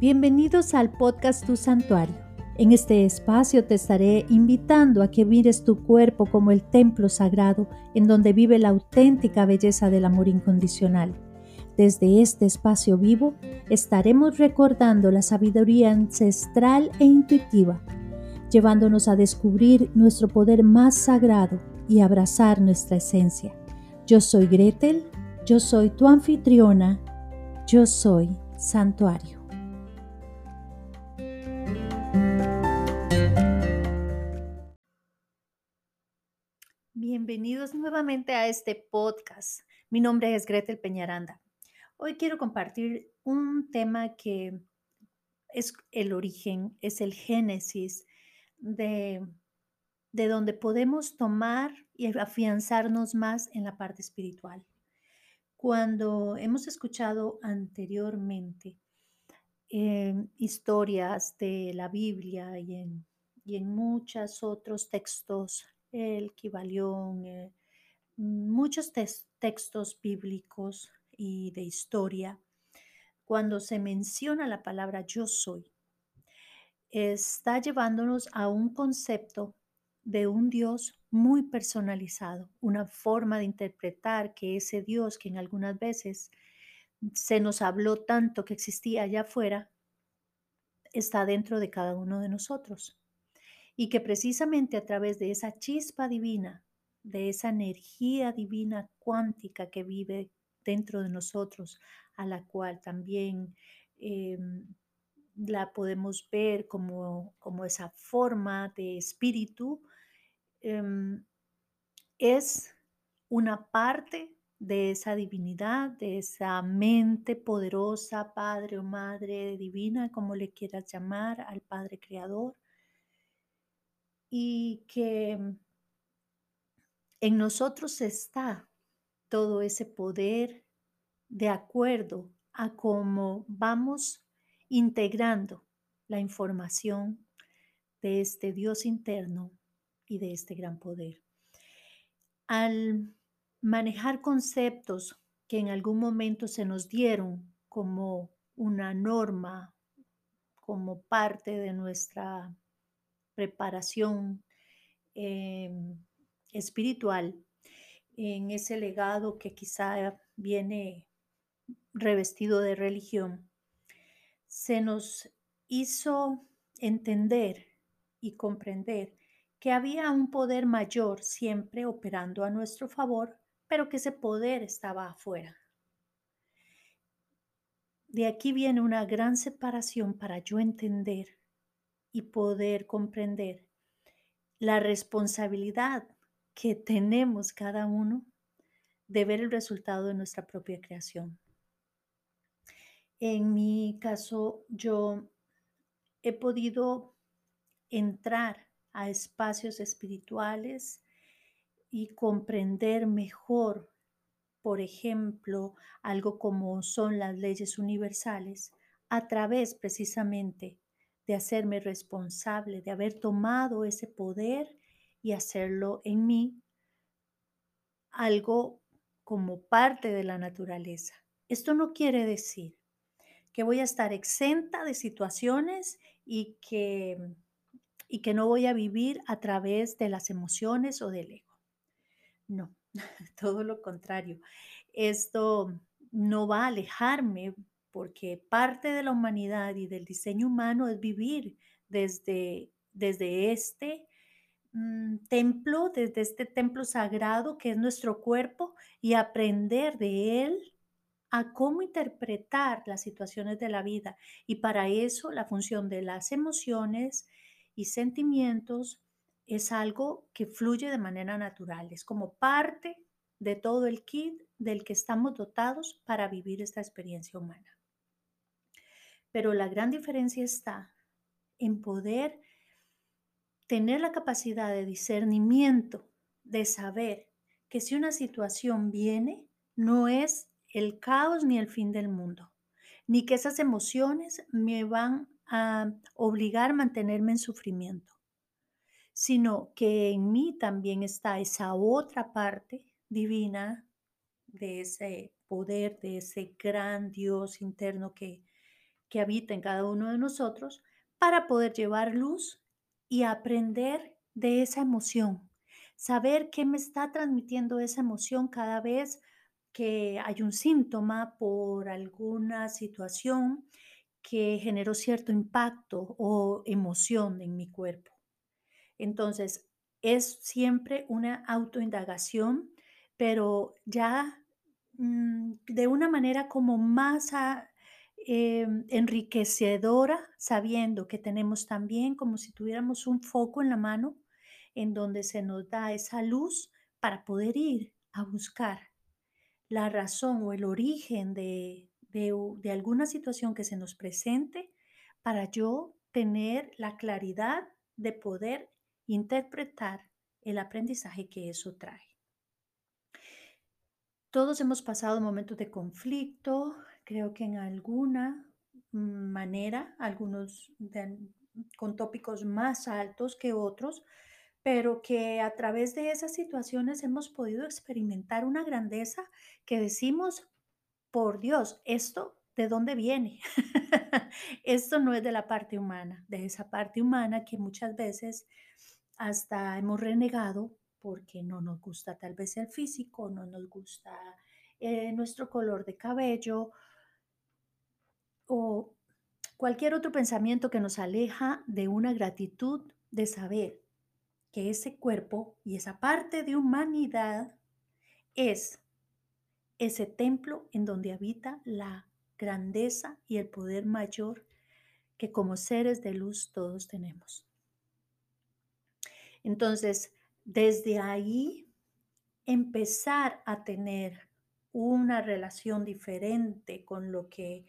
Bienvenidos al podcast Tu Santuario. En este espacio te estaré invitando a que mires tu cuerpo como el templo sagrado en donde vive la auténtica belleza del amor incondicional. Desde este espacio vivo estaremos recordando la sabiduría ancestral e intuitiva, llevándonos a descubrir nuestro poder más sagrado y abrazar nuestra esencia. Yo soy Gretel, yo soy tu anfitriona, yo soy Santuario. A este podcast. Mi nombre es Gretel Peñaranda. Hoy quiero compartir un tema que es el origen, es el génesis de, de donde podemos tomar y afianzarnos más en la parte espiritual. Cuando hemos escuchado anteriormente eh, historias de la Biblia y en, y en muchos otros textos el Kibalión, eh, muchos textos bíblicos y de historia, cuando se menciona la palabra yo soy, está llevándonos a un concepto de un Dios muy personalizado, una forma de interpretar que ese Dios que en algunas veces se nos habló tanto que existía allá afuera, está dentro de cada uno de nosotros. Y que precisamente a través de esa chispa divina, de esa energía divina cuántica que vive dentro de nosotros, a la cual también em, la podemos ver como, como, esa forma de espíritu, em, es una parte de esa divinidad, de esa mente poderosa, Padre o Madre divina, como le quieras llamar, al Padre Creador, y que en nosotros está todo ese poder de acuerdo a cómo vamos integrando la información de este Dios interno y de este gran poder. Al manejar conceptos que en algún momento se nos dieron como una norma, como parte de nuestra preparación em, espiritual, en ese legado que quizá viene revestido de religión, se nos hizo entender y comprender que había un poder mayor siempre operando a nuestro favor, pero que ese poder estaba afuera. De aquí viene una gran separación para yo entender y poder comprender la responsabilidad que tenemos cada uno de ver el resultado de nuestra propia creación. En mi caso, yo he podido entrar a espacios espirituales y comprender mejor, por ejemplo, algo como son las leyes universales, a través precisamente de hacerme responsable, de haber tomado ese poder y hacerlo en mí algo como parte de la naturaleza. Esto no quiere decir que voy a estar exenta de situaciones y que, y que no voy a vivir a través de las emociones o del ego. No, todo lo contrario. Esto no va a alejarme porque parte de la humanidad y del diseño humano es vivir desde, desde este mm, templo, desde este templo sagrado que es nuestro cuerpo y aprender de él a cómo interpretar las situaciones de la vida. Y para eso la función de las emociones y sentimientos es algo que fluye de manera natural, es como parte de todo el kit del que estamos dotados para vivir esta experiencia humana. Pero la gran diferencia está en poder tener la capacidad de discernimiento, de saber que si una situación viene, no es el caos ni el fin del mundo, ni que esas emociones me van a obligar a mantenerme en sufrimiento, sino que en mí también está esa otra parte divina de ese poder, de ese gran Dios interno que, que habita en cada uno de nosotros para poder llevar luz y aprender de esa emoción. Saber qué me está transmitiendo esa emoción cada vez que hay un síntoma por alguna situación que generó cierto impacto o emoción en mi cuerpo. Entonces, es siempre una autoindagación, pero ya mm, de una manera como más a- em, enriquecedora, sabiendo que tenemos también como si tuviéramos un foco en la mano en donde se nos da esa luz para poder ir a buscar la razón o el origen de, de de alguna situación que se nos presente para yo tener la claridad de poder interpretar el aprendizaje que eso trae. Todos hemos pasado momentos de conflicto, creo que en alguna manera, algunos de- con tópicos más altos que otros, pero que a través de esas situaciones hemos podido experimentar una grandeza que decimos, por Dios, ¿esto de dónde viene? Esto no es de la parte humana, de esa parte humana que muchas veces hasta hemos renegado porque no nos gusta tal vez el físico, no nos gusta eh, nuestro color de cabello o cualquier otro pensamiento que nos aleja de una gratitud de saber que ese cuerpo y esa parte de humanidad es ese templo en donde habita la grandeza y el poder mayor que como seres de luz todos tenemos. Entonces, desde ahí, empezar a tener una relación diferente con lo que,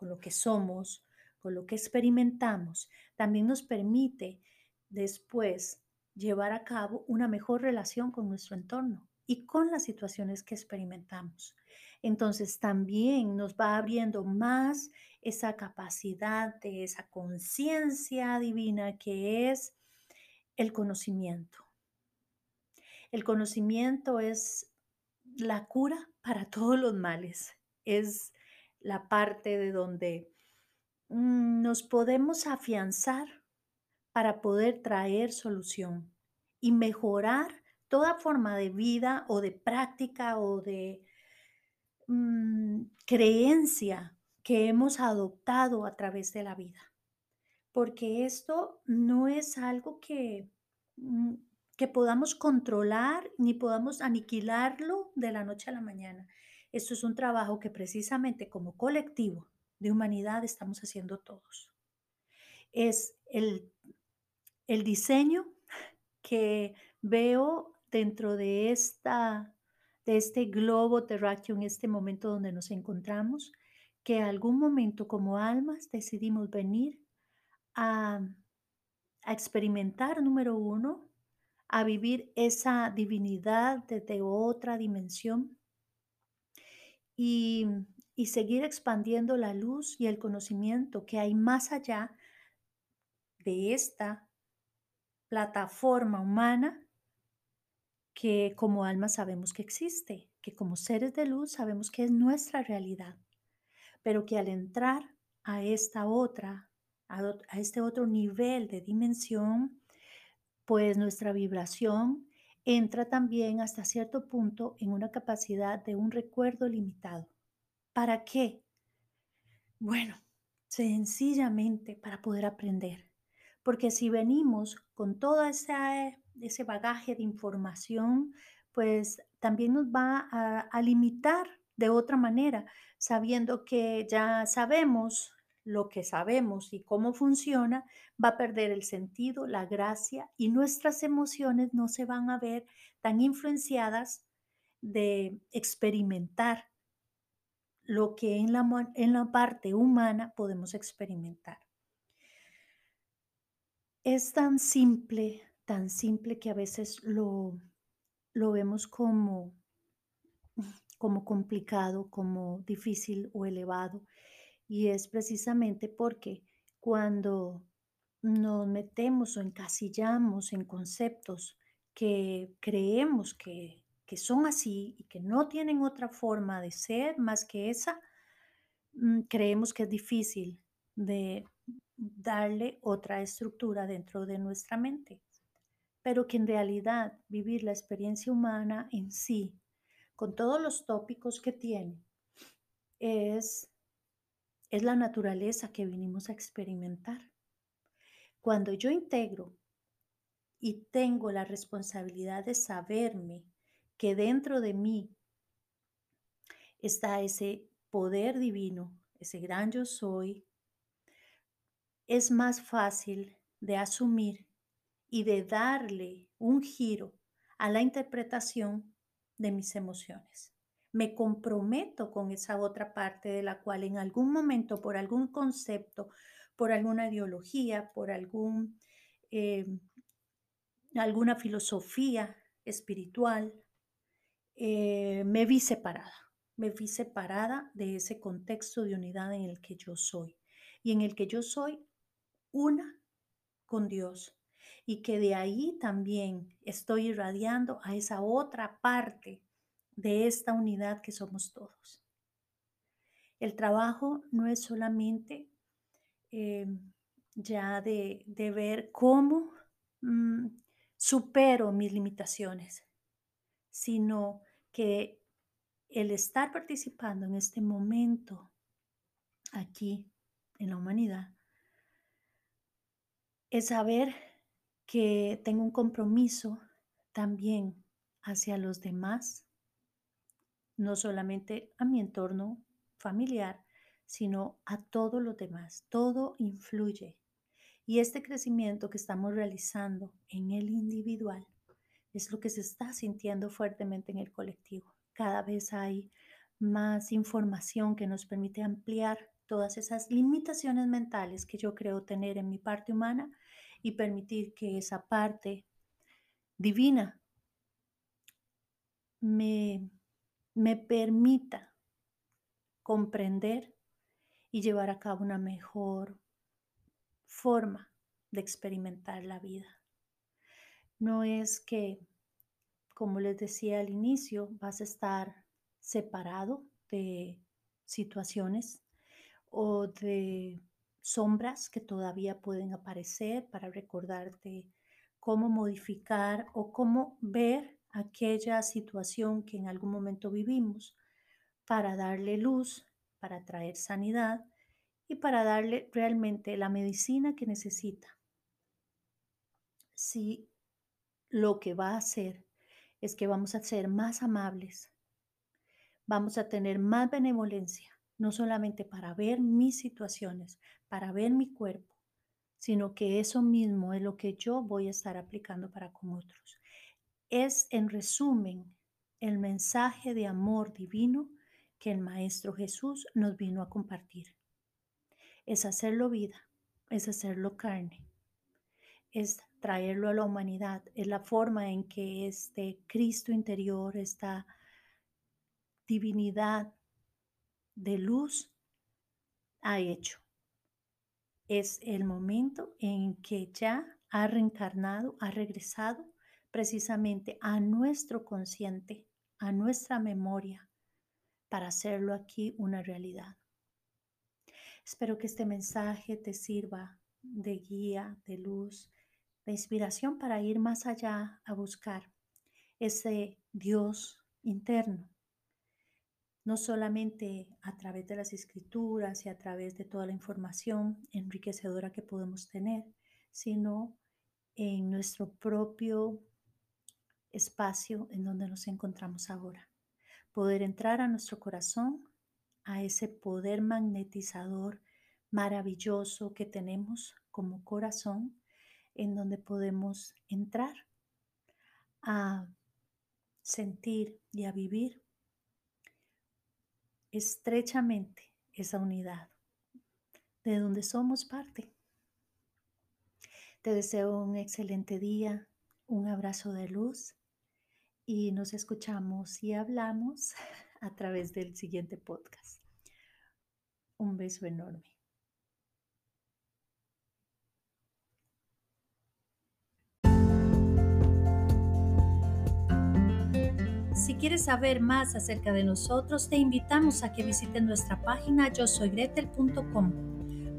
con lo que somos, con lo que experimentamos, también nos permite después llevar a cabo una mejor relación con nuestro entorno y con las situaciones que experimentamos. Entonces también nos va abriendo más esa capacidad de esa conciencia divina que es el conocimiento. El conocimiento es la cura para todos los males. Es la parte de donde mm, nos podemos afianzar para poder traer solución y mejorar toda forma de vida o de práctica o de mm, creencia que hemos adoptado a través de la vida. Porque esto no es algo que, mm, que podamos controlar ni podamos aniquilarlo de la noche a la mañana. Esto es un trabajo que precisamente como colectivo de humanidad estamos haciendo todos. Es el, el diseño que veo dentro de, esta, de este globo terráqueo en este momento donde nos encontramos, que algún momento como almas decidimos venir a, a experimentar, número uno, a vivir esa divinidad desde otra dimensión y, seguir expandiendo la luz y el conocimiento que hay más allá de esta plataforma humana que como alma sabemos que existe, que como seres de luz sabemos que es nuestra realidad, pero que al entrar a esta otra, a, ot- a este otro nivel de dimensión, pues nuestra vibración entra también hasta cierto punto en una capacidad de un recuerdo limitado. ¿Para qué? Bueno, sencillamente para poder aprender. Porque si venimos con todo ese, ese bagaje de información, pues también nos va a, a limitar de otra manera, sabiendo que ya sabemos lo que sabemos y cómo funciona, va a perder el sentido, la gracia y nuestras emociones no se van a ver tan influenciadas de experimentar lo que en la, en la parte humana podemos experimentar. Es tan simple, tan simple que a veces lo, lo vemos como, como complicado, como difícil o elevado. Y es precisamente porque cuando nos metemos o encasillamos en conceptos que creemos que, que son así y que no tienen otra forma de ser más que esa, mm, creemos que es difícil de darle otra estructura dentro de nuestra mente, pero que en realidad vivir la experiencia humana en sí, con todos los tópicos que tiene, es, es la naturaleza que vinimos a experimentar. Cuando yo integro y tengo la responsabilidad de saberme que dentro de mí está ese poder divino, ese gran yo soy, es más fácil de asumir y de darle un giro a la interpretación de mis emociones. Me comprometo con esa otra parte de la cual en algún momento, por algún concepto, por alguna ideología, por algún, eh, alguna filosofía espiritual, eh, me vi separada. Me vi separada de ese contexto de unidad en el que yo soy y en el que yo soy una con Dios y que de ahí también estoy irradiando a esa otra parte de esta unidad que somos todos. El trabajo no es solamente eh, ya de, ver cómo mm, supero mis limitaciones, sino que el estar participando en este momento aquí en la humanidad es saber que tengo un compromiso también hacia los demás, no solamente a mi entorno familiar, sino a todos los demás. Todo influye. Y este crecimiento que estamos realizando en el individual es lo que se está sintiendo fuertemente en el colectivo. Cada vez hay más información que nos permite ampliar todas esas limitaciones mentales que yo creo tener en mi parte humana y permitir que esa parte divina me, me permita comprender y llevar a cabo una mejor forma de experimentar la vida. No es que, como les decía al inicio, vas a estar separado de situaciones o de sombras que todavía pueden aparecer para recordarte cómo modificar o cómo ver aquella situación que en algún momento vivimos para darle luz, para traer sanidad y para darle realmente la medicina que necesita. Si lo que va a hacer es que vamos a ser más amables, vamos a tener más benevolencia, no solamente para ver mis situaciones, para ver mi cuerpo, sino que eso mismo es lo que yo voy a estar aplicando para con otros. Es, en resumen, el mensaje de amor divino que el Maestro Jesús nos vino a compartir. Es hacerlo vida, es hacerlo carne, es traerlo a la humanidad, es la forma en que este Cristo interior, esta divinidad de luz ha hecho. Es el momento en que ya ha reencarnado, ha regresado precisamente a nuestro consciente, a nuestra memoria, para hacerlo aquí una realidad. Espero que este mensaje te sirva de guía, de luz, de inspiración para ir más allá a buscar ese Dios interno no solamente a través de las escrituras y a través de toda la información enriquecedora que podemos tener, sino en nuestro propio espacio en donde nos encontramos ahora. Poder entrar a nuestro corazón, a ese poder magnetizador maravilloso que tenemos como corazón, en donde podemos entrar a sentir y a vivir estrechamente esa unidad de donde somos parte. Te deseo un excelente día, un abrazo de luz y nos escuchamos y hablamos a través del siguiente podcast. Un beso enorme. Si quieres saber más acerca de nosotros, te invitamos a que visites nuestra página yo soy.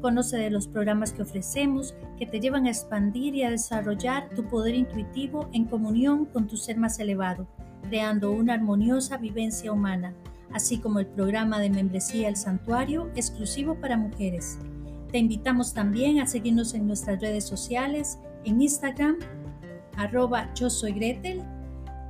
Conoce de los programas que ofrecemos que te llevan a expandir y a desarrollar tu poder intuitivo en comunión con tu ser más elevado, creando una armoniosa vivencia humana, así como el programa de membresía El Santuario exclusivo para mujeres. Te invitamos también a seguirnos en nuestras redes sociales, en Instagram, arroba yo soy Gretel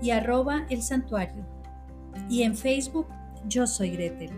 y arroba el santuario. Y en Facebook, yo soy Gretel.